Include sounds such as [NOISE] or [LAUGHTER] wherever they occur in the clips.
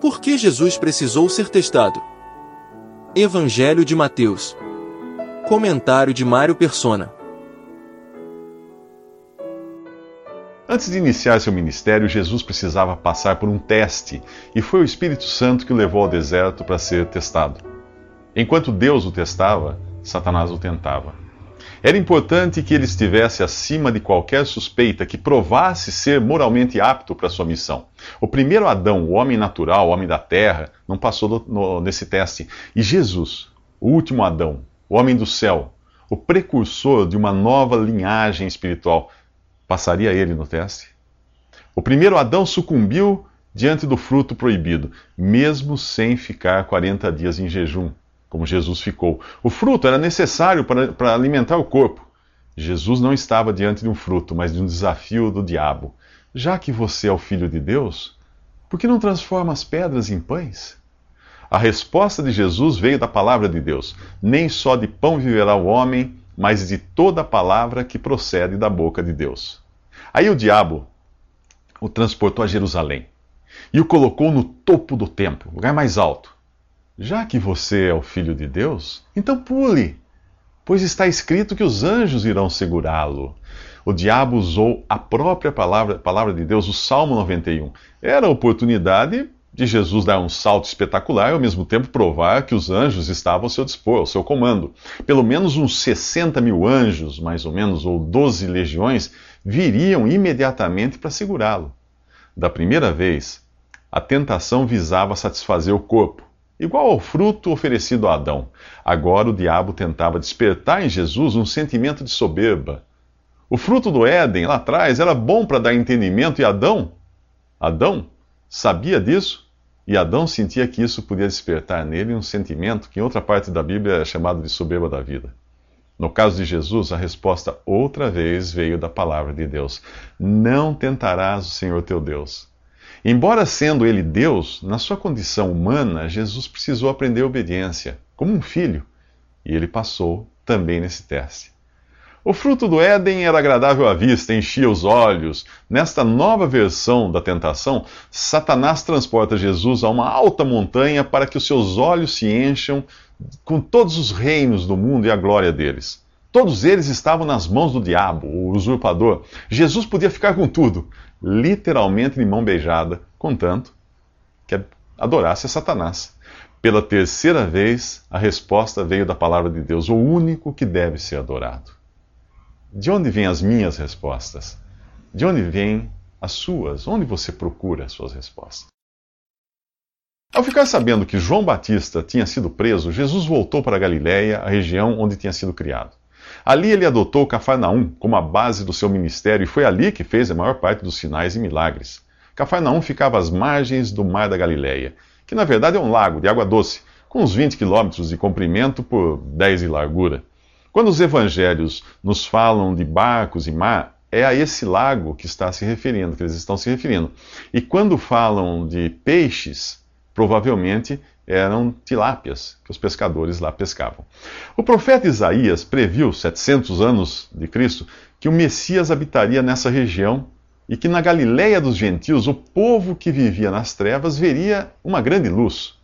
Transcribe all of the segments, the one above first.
Por que Jesus precisou ser testado? Evangelho de Mateus. Comentário de Mário Persona. Antes de iniciar seu ministério, Jesus precisava passar por um teste, e foi o Espírito Santo que o levou ao deserto para ser testado. Enquanto Deus o testava, Satanás o tentava. Era importante que ele estivesse acima de qualquer suspeita que provasse ser moralmente apto para sua missão. O primeiro Adão, o homem natural, o homem da terra, não passou do, no, nesse teste. E Jesus, o último Adão, o homem do céu, o precursor de uma nova linhagem espiritual, passaria ele no teste? O primeiro Adão sucumbiu diante do fruto proibido, mesmo sem ficar 40 dias em jejum como Jesus ficou. O fruto era necessário para, para alimentar o corpo. Jesus não estava diante de um fruto, mas de um desafio do diabo. Já que você é o filho de Deus, por que não transforma as pedras em pães? A resposta de Jesus veio da palavra de Deus. Nem só de pão viverá o homem, mas de toda palavra que procede da boca de Deus. Aí o diabo o transportou a Jerusalém e o colocou no topo do templo, lugar mais alto. Já que você é o filho de Deus, então pule, pois está escrito que os anjos irão segurá-lo. O diabo usou a própria palavra, palavra de Deus, o Salmo 91. Era a oportunidade de Jesus dar um salto espetacular e ao mesmo tempo provar que os anjos estavam ao seu dispor, ao seu comando. Pelo menos uns 60 mil anjos, mais ou menos, ou 12 legiões, viriam imediatamente para segurá-lo. Da primeira vez, a tentação visava satisfazer o corpo igual ao fruto oferecido a Adão. Agora o diabo tentava despertar em Jesus um sentimento de soberba. O fruto do Éden, lá atrás, era bom para dar entendimento, e Adão, Adão sabia disso, e Adão sentia que isso podia despertar nele um sentimento que em outra parte da Bíblia é chamado de soberba da vida. No caso de Jesus, a resposta outra vez veio da palavra de Deus: Não tentarás o Senhor teu Deus. Embora sendo ele Deus, na sua condição humana, Jesus precisou aprender obediência, como um filho, e ele passou também nesse teste. O fruto do Éden era agradável à vista, enchia os olhos. Nesta nova versão da tentação, Satanás transporta Jesus a uma alta montanha para que os seus olhos se encham com todos os reinos do mundo e a glória deles. Todos eles estavam nas mãos do diabo, o usurpador. Jesus podia ficar com tudo, literalmente de mão beijada, contanto que adorasse a Satanás. Pela terceira vez, a resposta veio da palavra de Deus, o único que deve ser adorado. De onde vêm as minhas respostas? De onde vêm as suas? Onde você procura as suas respostas? Ao ficar sabendo que João Batista tinha sido preso, Jesus voltou para a Galiléia, a região onde tinha sido criado. Ali ele adotou Cafarnaum como a base do seu ministério e foi ali que fez a maior parte dos sinais e milagres. Cafarnaum ficava às margens do Mar da Galileia, que na verdade é um lago de água doce, com uns 20 quilômetros de comprimento por 10 de largura. Quando os evangelhos nos falam de barcos e mar, é a esse lago que está se referindo, que eles estão se referindo. E quando falam de peixes, provavelmente eram tilápias que os pescadores lá pescavam. O profeta Isaías previu, 700 anos de Cristo, que o Messias habitaria nessa região e que na Galiléia dos gentios o povo que vivia nas trevas veria uma grande luz.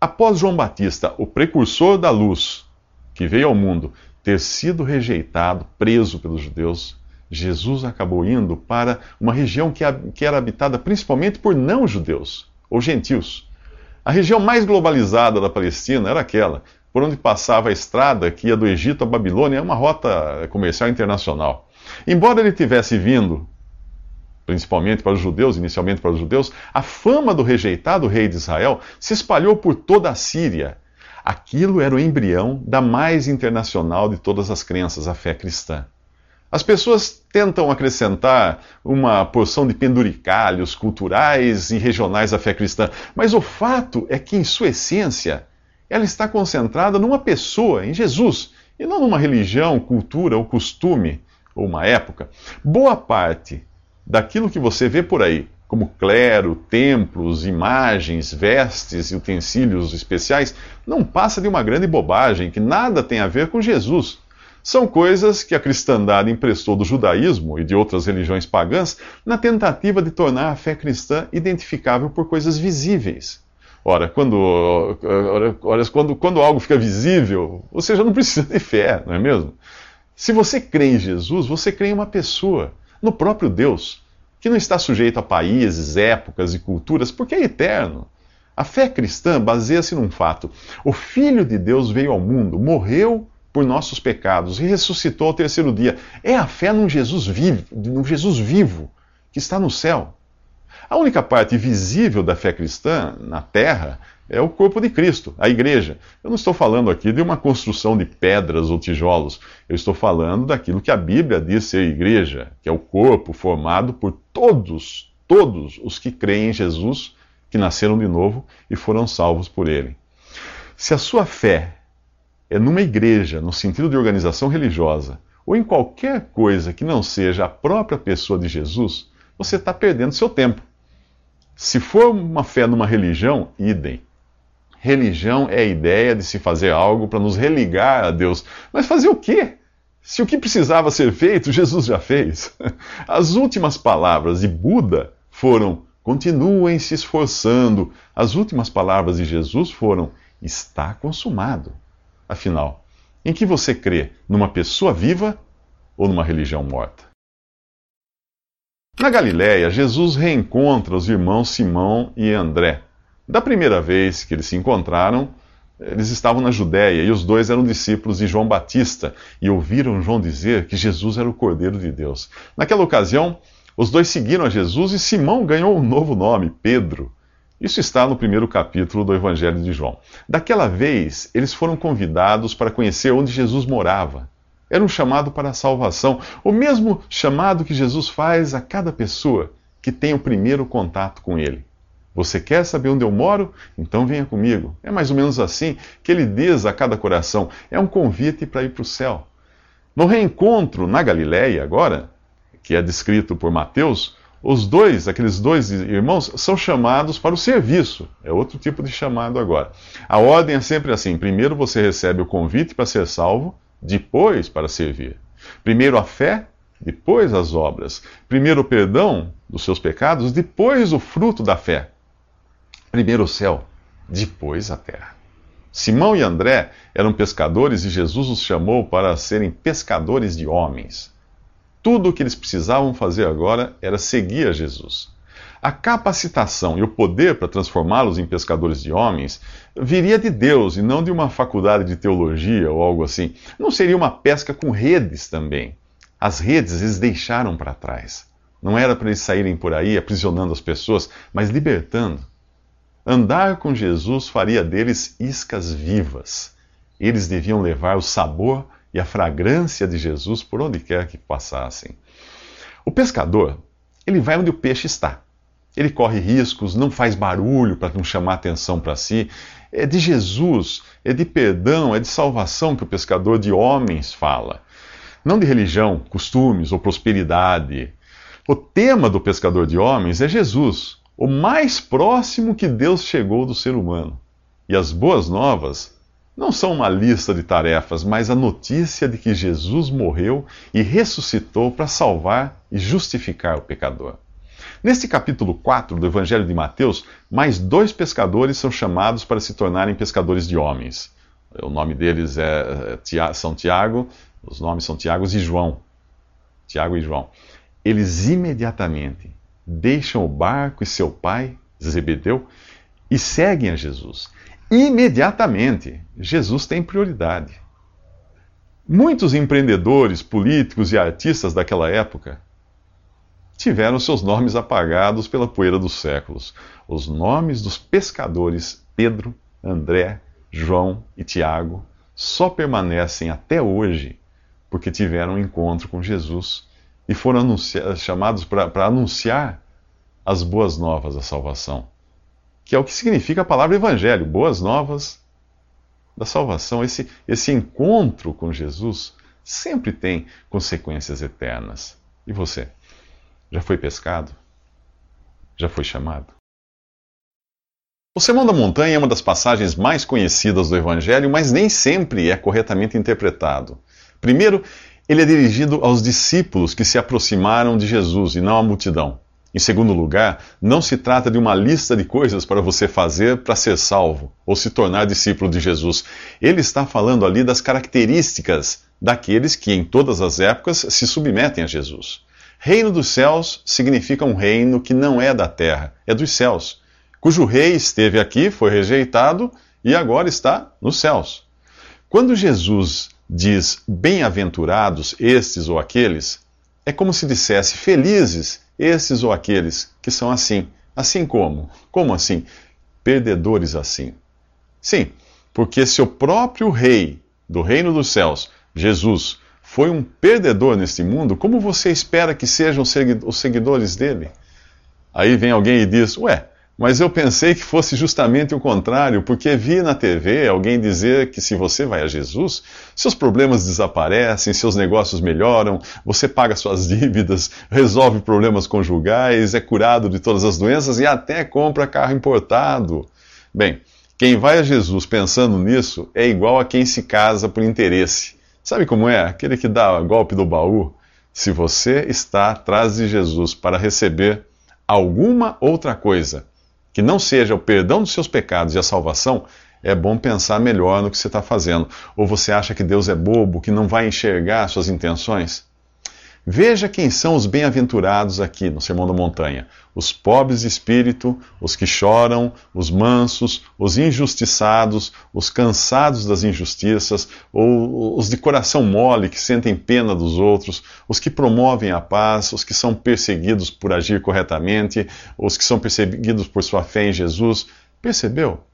Após João Batista, o precursor da luz que veio ao mundo, ter sido rejeitado, preso pelos judeus, Jesus acabou indo para uma região que era habitada principalmente por não-judeus, ou gentios. A região mais globalizada da Palestina era aquela, por onde passava a estrada que ia do Egito à Babilônia, é uma rota comercial internacional. Embora ele tivesse vindo, principalmente para os judeus, inicialmente para os judeus, a fama do rejeitado rei de Israel se espalhou por toda a Síria. Aquilo era o embrião da mais internacional de todas as crenças, a fé cristã. As pessoas tentam acrescentar uma porção de penduricalhos culturais e regionais à fé cristã, mas o fato é que, em sua essência, ela está concentrada numa pessoa, em Jesus, e não numa religião, cultura ou costume, ou uma época. Boa parte daquilo que você vê por aí, como clero, templos, imagens, vestes e utensílios especiais, não passa de uma grande bobagem que nada tem a ver com Jesus São coisas que a cristandade emprestou do judaísmo e de outras religiões pagãs na tentativa de tornar a fé cristã identificável por coisas visíveis. Ora, quando, ora, quando, quando algo fica visível, você já não precisa de fé, não é mesmo? Se você crê em Jesus, você crê em uma pessoa, no próprio Deus, que não está sujeito a países, épocas e culturas, porque é eterno. A fé cristã baseia-se num fato: o Filho de Deus veio ao mundo, morreu por nossos pecados e ressuscitou ao terceiro dia. É a fé num Jesus vivo, num Jesus vivo que está no céu. A única parte visível da fé cristã na terra é o corpo de Cristo, a igreja. Eu não estou falando aqui de uma construção de pedras ou tijolos. Eu estou falando daquilo que a Bíblia diz ser igreja, que é o corpo formado por todos, todos os que creem em Jesus, que nasceram de novo e foram salvos por ele. Se a sua fé é numa igreja, no sentido de organização religiosa, ou em qualquer coisa que não seja a própria pessoa de Jesus, você está perdendo seu tempo. Se for uma fé numa religião, idem. Religião é a ideia de se fazer algo para nos religar a Deus. Mas fazer o quê? Se o que precisava ser feito, Jesus já fez. [LAUGHS] As últimas palavras de Buda foram: continuem se esforçando. As últimas palavras de Jesus foram: está consumado. Afinal, em que você crê? Numa pessoa viva ou numa religião morta? Na Galiléia, Jesus reencontra os irmãos Simão e André. Da primeira vez que eles se encontraram, eles estavam na Judéia e os dois eram discípulos de João Batista e ouviram João dizer que Jesus era o Cordeiro de Deus. Naquela ocasião, os dois seguiram a Jesus e Simão ganhou um novo nome, Pedro. Isso está no primeiro capítulo do Evangelho de João. Daquela vez, eles foram convidados para conhecer onde Jesus morava. Era um chamado para a salvação, o mesmo chamado que Jesus faz a cada pessoa que tem o primeiro contato com Ele. Você quer saber onde eu moro? Então venha comigo. É mais ou menos assim que ele diz a cada coração: é um convite para ir para o céu. No reencontro na Galiléia, agora, que é descrito por Mateus, os dois, aqueles dois irmãos, são chamados para o serviço. É outro tipo de chamado agora. A ordem é sempre assim: primeiro você recebe o convite para ser salvo, depois para servir. Primeiro a fé, depois as obras. Primeiro o perdão dos seus pecados, depois o fruto da fé. Primeiro o céu, depois a terra. Simão e André eram pescadores e Jesus os chamou para serem pescadores de homens. Tudo o que eles precisavam fazer agora era seguir a Jesus. A capacitação e o poder para transformá-los em pescadores de homens viria de Deus e não de uma faculdade de teologia ou algo assim. Não seria uma pesca com redes também. As redes eles deixaram para trás. Não era para eles saírem por aí aprisionando as pessoas, mas libertando. Andar com Jesus faria deles iscas vivas. Eles deviam levar o sabor e a fragrância de Jesus por onde quer que passassem. O pescador, ele vai onde o peixe está. Ele corre riscos, não faz barulho para não chamar atenção para si. É de Jesus, é de perdão, é de salvação que o pescador de homens fala. Não de religião, costumes ou prosperidade. O tema do pescador de homens é Jesus, o mais próximo que Deus chegou do ser humano. E as boas novas não são uma lista de tarefas, mas a notícia de que Jesus morreu e ressuscitou para salvar e justificar o pecador. Neste capítulo 4 do Evangelho de Mateus, mais dois pescadores são chamados para se tornarem pescadores de homens. O nome deles é, é São Tiago, os nomes são Tiago e João. Tiago e João. Eles imediatamente deixam o barco e seu pai, Zebedeu, e seguem a Jesus imediatamente. Jesus tem prioridade. Muitos empreendedores, políticos e artistas daquela época tiveram seus nomes apagados pela poeira dos séculos. Os nomes dos pescadores Pedro, André, João e Tiago só permanecem até hoje porque tiveram um encontro com Jesus e foram chamados para anunciar as boas novas da salvação que é o que significa a palavra evangelho, boas novas da salvação. Esse, esse encontro com Jesus sempre tem consequências eternas. E você? Já foi pescado? Já foi chamado? O Sermão da Montanha é uma das passagens mais conhecidas do Evangelho, mas nem sempre é corretamente interpretado. Primeiro, ele é dirigido aos discípulos que se aproximaram de Jesus e não à multidão. Em segundo lugar, não se trata de uma lista de coisas para você fazer para ser salvo ou se tornar discípulo de Jesus. Ele está falando ali das características daqueles que em todas as épocas se submetem a Jesus. Reino dos céus significa um reino que não é da terra, é dos céus, cujo rei esteve aqui, foi rejeitado e agora está nos céus. Quando Jesus diz bem-aventurados estes ou aqueles, é como se dissesse felizes esses ou aqueles que são assim. Assim como? Como assim? Perdedores assim. Sim, porque se o próprio Rei do reino dos céus, Jesus, foi um perdedor neste mundo, como você espera que sejam os seguidores dele? Aí vem alguém e diz: Ué, mas eu pensei que fosse justamente o contrário, porque vi na TV alguém dizer que se você vai a Jesus, seus problemas desaparecem, seus negócios melhoram, você paga suas [LAUGHS] dívidas, resolve problemas conjugais, é curado de todas as doenças e até compra carro importado. Bem, quem vai a Jesus pensando nisso é igual a quem se casa por interesse. Sabe como é? Aquele que dá golpe do baú. Se você está atrás de Jesus para receber alguma outra coisa, que não seja o perdão dos seus pecados e a salvação, é bom pensar melhor no que você está fazendo. Ou você acha que Deus é bobo, que não vai enxergar suas intenções? Veja quem são os bem-aventurados aqui no Sermão da Montanha: os pobres de espírito, os que choram, os mansos, os injustiçados, os cansados das injustiças, ou os de coração mole, que sentem pena dos outros, os que promovem a paz, os que são perseguidos por agir corretamente, os que são perseguidos por sua fé em Jesus. Percebeu?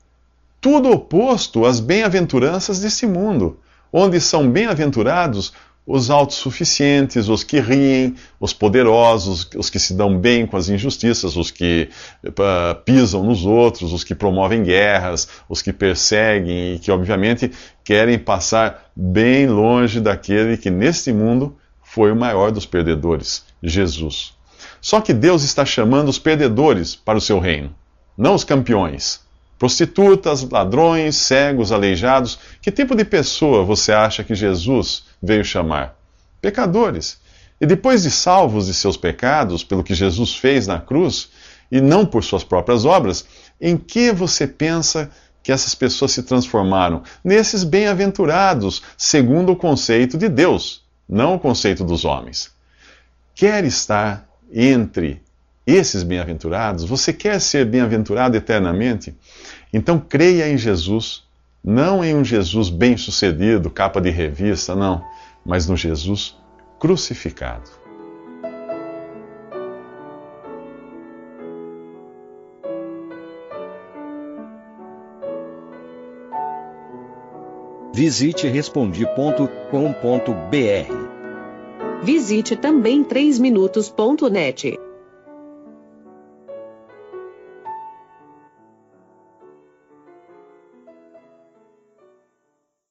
Tudo oposto às bem-aventuranças desse mundo, onde são bem-aventurados os autossuficientes, os que riem, os poderosos, os que se dão bem com as injustiças, os que uh, pisam nos outros, os que promovem guerras, os que perseguem e que, obviamente, querem passar bem longe daquele que, neste mundo, foi o maior dos perdedores, Jesus. Só que Deus está chamando os perdedores para o seu reino, não os campeões. Prostitutas, ladrões, cegos, aleijados. Que tipo de pessoa você acha que Jesus veio chamar? Pecadores. E depois de salvos de seus pecados, pelo que Jesus fez na cruz, e não por suas próprias obras, em que você pensa que essas pessoas se transformaram? Nesses bem-aventurados, segundo o conceito de Deus, não o conceito dos homens. Quer estar entre esses bem-aventurados? Você quer ser bem-aventurado eternamente? Então creia em Jesus, não em um Jesus bem-sucedido, capa de revista, não, mas no Jesus crucificado. Visite respondi.com.br. Visite também 3minutos.net.